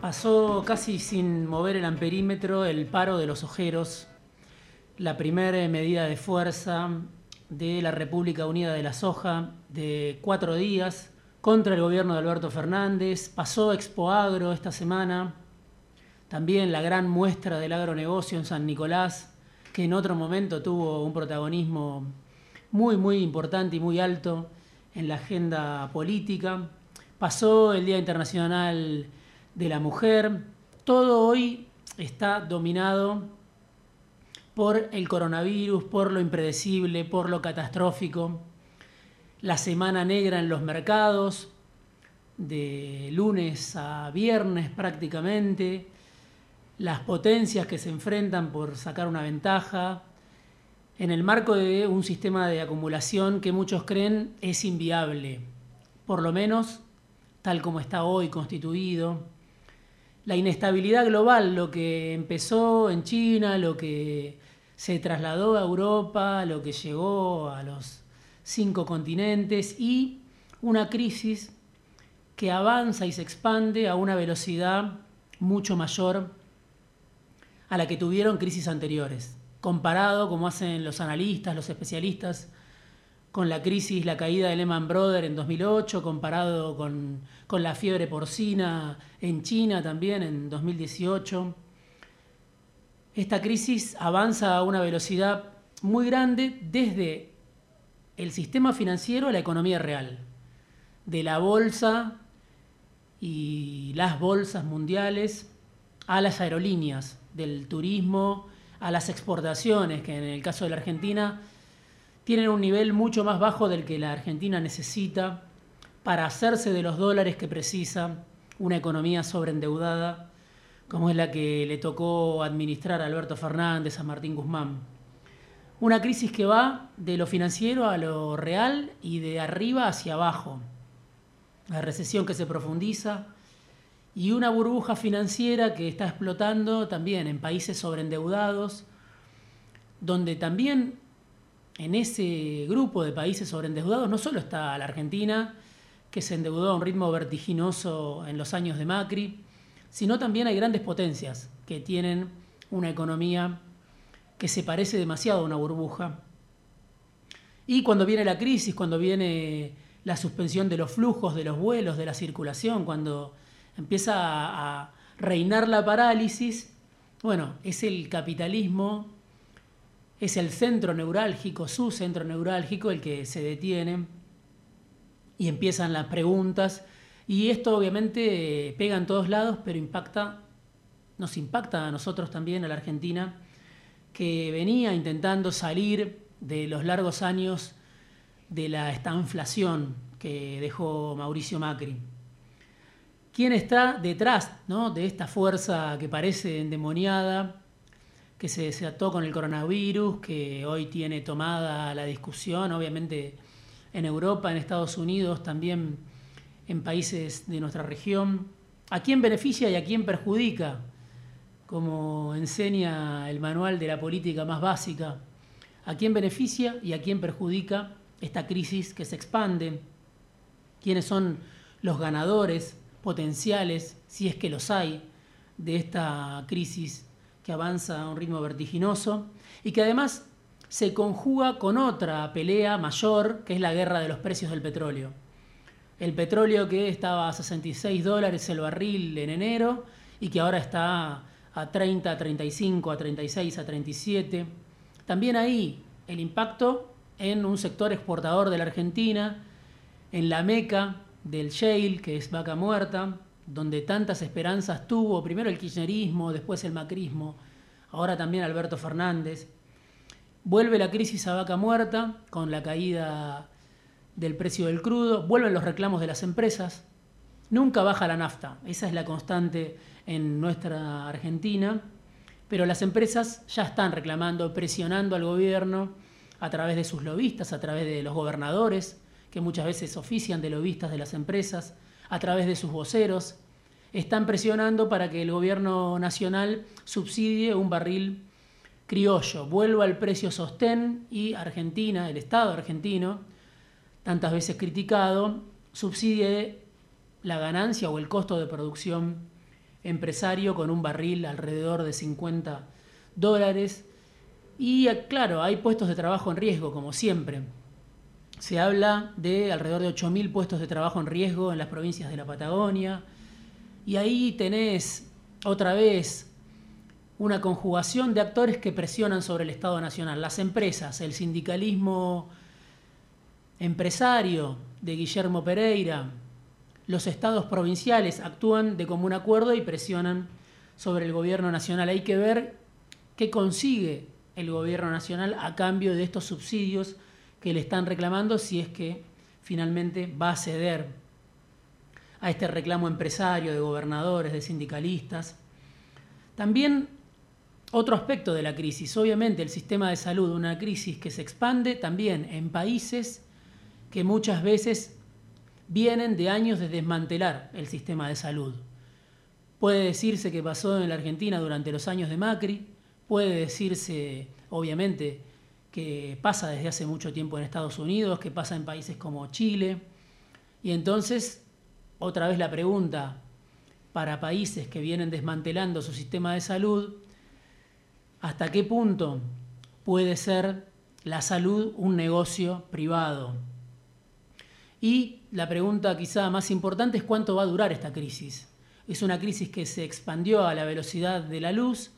Pasó casi sin mover el amperímetro el paro de los ojeros, la primera medida de fuerza de la República Unida de la Soja de cuatro días contra el gobierno de Alberto Fernández. Pasó Expo Agro esta semana, también la gran muestra del agronegocio en San Nicolás, que en otro momento tuvo un protagonismo muy, muy importante y muy alto en la agenda política. Pasó el Día Internacional de la Mujer. Todo hoy está dominado por el coronavirus, por lo impredecible, por lo catastrófico. La semana negra en los mercados, de lunes a viernes prácticamente. Las potencias que se enfrentan por sacar una ventaja, en el marco de un sistema de acumulación que muchos creen es inviable, por lo menos tal como está hoy constituido. La inestabilidad global, lo que empezó en China, lo que se trasladó a Europa, lo que llegó a los cinco continentes y una crisis que avanza y se expande a una velocidad mucho mayor a la que tuvieron crisis anteriores comparado, como hacen los analistas, los especialistas, con la crisis, la caída de Lehman Brothers en 2008, comparado con, con la fiebre porcina en China también en 2018. Esta crisis avanza a una velocidad muy grande desde el sistema financiero a la economía real, de la bolsa y las bolsas mundiales a las aerolíneas, del turismo a las exportaciones, que en el caso de la Argentina tienen un nivel mucho más bajo del que la Argentina necesita para hacerse de los dólares que precisa una economía sobreendeudada como es la que le tocó administrar Alberto Fernández, a Martín Guzmán. Una crisis que va de lo financiero a lo real y de arriba hacia abajo. La recesión que se profundiza, y una burbuja financiera que está explotando también en países sobreendeudados, donde también en ese grupo de países sobreendeudados no solo está la Argentina, que se endeudó a un ritmo vertiginoso en los años de Macri, sino también hay grandes potencias que tienen una economía que se parece demasiado a una burbuja. Y cuando viene la crisis, cuando viene la suspensión de los flujos, de los vuelos, de la circulación, cuando empieza a, reinar la parálisis, bueno, es el capitalismo, es el centro neurálgico, su centro neurálgico, el que se detiene y empiezan las preguntas. Y esto obviamente pega en todos lados, pero impacta, nos impacta a nosotros también, a la Argentina, que venía intentando salir de los largos años de la estanflación que dejó Mauricio Macri quién está detrás de esta fuerza que parece endemoniada, que se desató con el coronavirus, que hoy tiene tomada la discusión, obviamente en Europa, en Estados Unidos, también en países de nuestra región. ¿A quién beneficia y a quién perjudica? Como enseña el manual de la política más básica. ¿A quién beneficia y a quién perjudica esta crisis que se expande? ¿Quiénes son los ganadores potenciales, si es que los hay, de esta crisis que avanza a un ritmo vertiginoso y que además se conjuga con otra pelea mayor, que es la guerra de los precios del petróleo. El petróleo que estaba a 66 dólares el barril en enero y que ahora está a 30, a 35, a 36, a 37. También ahí el impacto en un sector exportador de la Argentina, en la meca del shale, que es vaca muerta, donde tantas esperanzas tuvo, primero el kirchnerismo, después el macrismo, ahora también Alberto Fernández. Vuelve la crisis a vaca muerta con la caída del precio del crudo, vuelven los reclamos de las empresas, nunca baja la nafta, esa es la constante en nuestra Argentina, pero las empresas ya están reclamando, presionando al gobierno a través de sus lobistas, a través de los gobernadores, que muchas veces ofician de lobistas de las empresas, a través de sus voceros, están presionando para que el gobierno nacional subsidie un barril criollo, vuelva al precio sostén y Argentina, el Estado argentino, tantas veces criticado, subsidie la ganancia o el costo de producción empresario con un barril alrededor de 50 dólares. Y claro, hay puestos de trabajo en riesgo, como siempre. Se habla de alrededor de 8.000 puestos de trabajo en riesgo en las provincias de la Patagonia. Y ahí tenés otra vez una conjugación de actores que presionan sobre el Estado Nacional. Las empresas, el sindicalismo empresario de Guillermo Pereira, los estados provinciales actúan de común acuerdo y presionan sobre el gobierno nacional. Hay que ver qué consigue el gobierno nacional a cambio de estos subsidios que le están reclamando si es que finalmente va a ceder a este reclamo empresario de gobernadores, de sindicalistas. También otro aspecto de la crisis, obviamente el sistema de salud, una crisis que se expande también en países que muchas veces vienen de años de desmantelar el sistema de salud. Puede decirse que pasó en la Argentina durante los años de Macri, puede decirse, obviamente, que pasa desde hace mucho tiempo en Estados Unidos, que pasa en países como Chile. Y entonces, otra vez la pregunta, para países que vienen desmantelando su sistema de salud, ¿hasta qué punto puede ser la salud un negocio privado? Y la pregunta quizá más importante es cuánto va a durar esta crisis. Es una crisis que se expandió a la velocidad de la luz,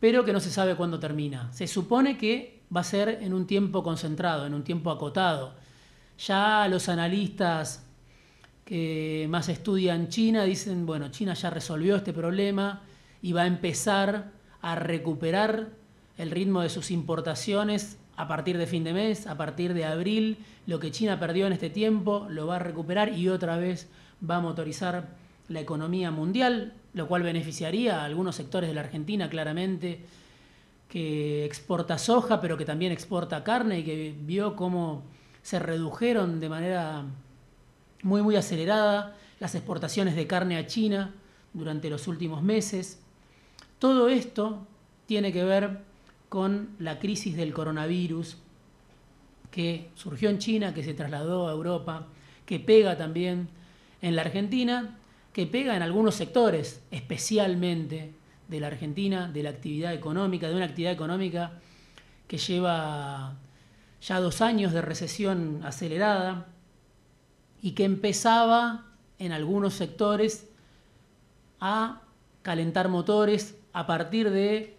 pero que no se sabe cuándo termina. Se supone que va a ser en un tiempo concentrado, en un tiempo acotado. Ya los analistas que más estudian China dicen, bueno, China ya resolvió este problema y va a empezar a recuperar el ritmo de sus importaciones a partir de fin de mes, a partir de abril, lo que China perdió en este tiempo lo va a recuperar y otra vez va a motorizar la economía mundial, lo cual beneficiaría a algunos sectores de la Argentina claramente, que exporta soja, pero que también exporta carne y que vio cómo se redujeron de manera muy, muy acelerada las exportaciones de carne a China durante los últimos meses. Todo esto tiene que ver con la crisis del coronavirus que surgió en China, que se trasladó a Europa, que pega también en la Argentina, que pega en algunos sectores, especialmente de la Argentina, de la actividad económica, de una actividad económica que lleva ya dos años de recesión acelerada y que empezaba en algunos sectores a calentar motores a partir de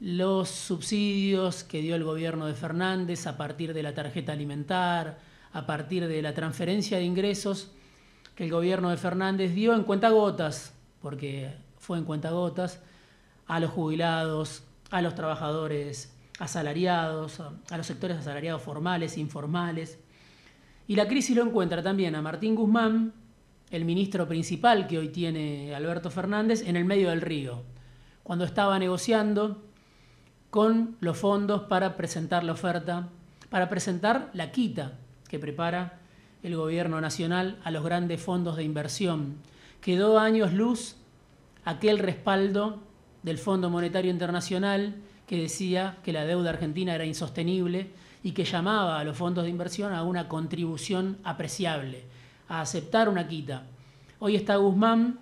los subsidios que dio el gobierno de Fernández a partir de la tarjeta alimentar, a partir de la transferencia de ingresos que el gobierno de Fernández dio en cuentagotas, porque fue en cuentagotas, a los jubilados, a los trabajadores asalariados, a los sectores asalariados formales, informales. Y la crisis lo encuentra también a Martín Guzmán, el ministro principal que hoy tiene Alberto Fernández, en el medio del río, cuando estaba negociando con los fondos para presentar la oferta, para presentar la quita que prepara el gobierno nacional a los grandes fondos de inversión. Quedó a años luz aquel respaldo del Fondo Monetario Internacional que decía que la deuda argentina era insostenible y que llamaba a los fondos de inversión a una contribución apreciable, a aceptar una quita. Hoy está Guzmán,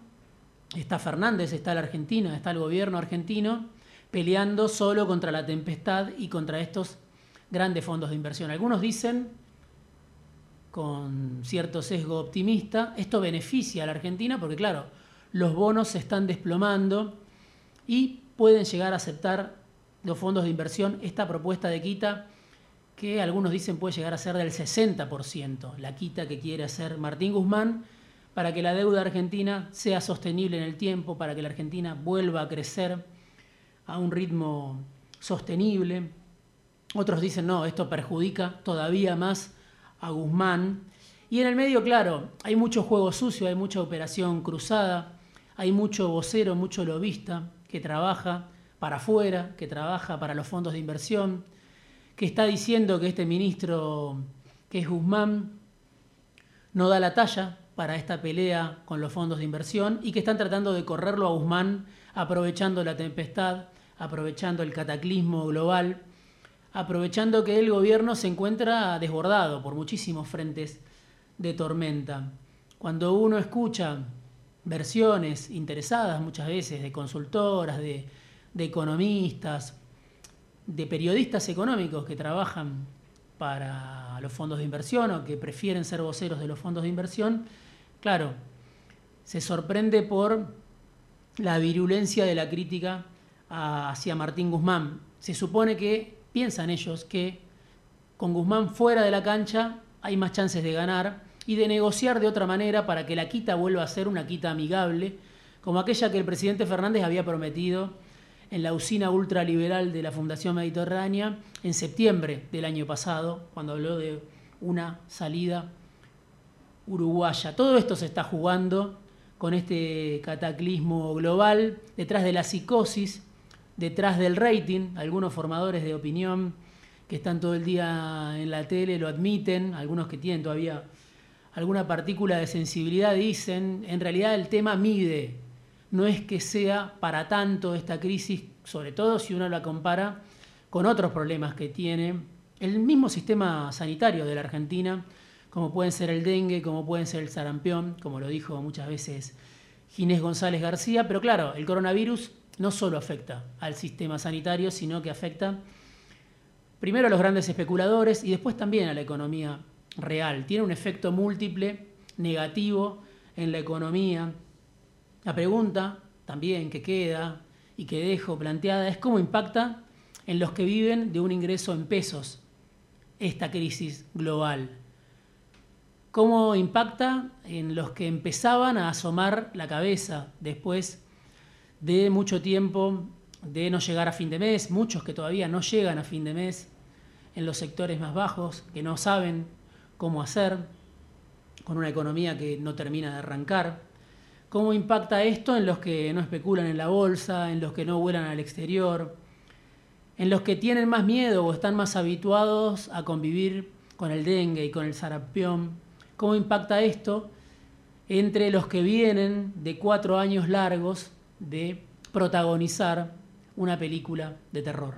está Fernández, está la Argentina, está el gobierno argentino peleando solo contra la tempestad y contra estos grandes fondos de inversión. Algunos dicen, con cierto sesgo optimista, esto beneficia a la Argentina porque, claro, los bonos se están desplomando y pueden llegar a aceptar los fondos de inversión esta propuesta de quita que algunos dicen puede llegar a ser del 60%, la quita que quiere hacer Martín Guzmán para que la deuda argentina sea sostenible en el tiempo, para que la Argentina vuelva a crecer a un ritmo sostenible. Otros dicen, no, esto perjudica todavía más a Guzmán. Y en el medio, claro, hay mucho juego sucio, hay mucha operación cruzada, hay mucho vocero, mucho lobista que trabaja para afuera, que trabaja para los fondos de inversión, que está diciendo que este ministro, que es Guzmán, no da la talla para esta pelea con los fondos de inversión y que están tratando de correrlo a Guzmán aprovechando la tempestad aprovechando el cataclismo global, aprovechando que el gobierno se encuentra desbordado por muchísimos frentes de tormenta. Cuando uno escucha versiones interesadas muchas veces de consultoras, de, economistas, de periodistas económicos que trabajan para los fondos de inversión o que prefieren ser voceros de los fondos de inversión, claro, se sorprende por la virulencia de la crítica hacia Martín Guzmán. Se supone que piensan ellos que con Guzmán fuera de la cancha hay más chances de ganar y de negociar de otra manera para que la quita vuelva a ser una quita amigable, como aquella que el presidente Fernández había prometido en la usina ultraliberal de la Fundación Mediterránea en septiembre del año pasado, cuando habló de una salida uruguaya. Todo esto se está jugando con este cataclismo global, detrás de la psicosis, detrás del rating, algunos formadores de opinión que están todo el día en la tele lo admiten, algunos que tienen todavía alguna partícula de sensibilidad dicen, en realidad el tema mide, no es que sea para tanto esta crisis, sobre todo si uno la compara con otros problemas que tiene el mismo sistema sanitario de la Argentina, como pueden ser el dengue, como pueden ser el sarampión, como lo dijo muchas veces Ginés González García, pero claro, el coronavirus no solo afecta al sistema sanitario, sino que afecta primero a los grandes especuladores y después también a la economía real. Tiene un efecto múltiple negativo en la economía. La pregunta también que queda y que dejo planteada es cómo impacta en los que viven de un ingreso en pesos esta crisis global cómo impacta en los que empezaban a asomar la cabeza después de mucho tiempo de no llegar a fin de mes, muchos que todavía no llegan a fin de mes en los sectores más bajos, que no saben cómo hacer, con una economía que no termina de arrancar. ¿Cómo impacta esto en los que no especulan en la bolsa, en los que no vuelan al exterior, en los que tienen más miedo o están más habituados a convivir con el dengue y con el sarampión? cómo impacta esto entre los que vienen de cuatro años largos de protagonizar una película de terror.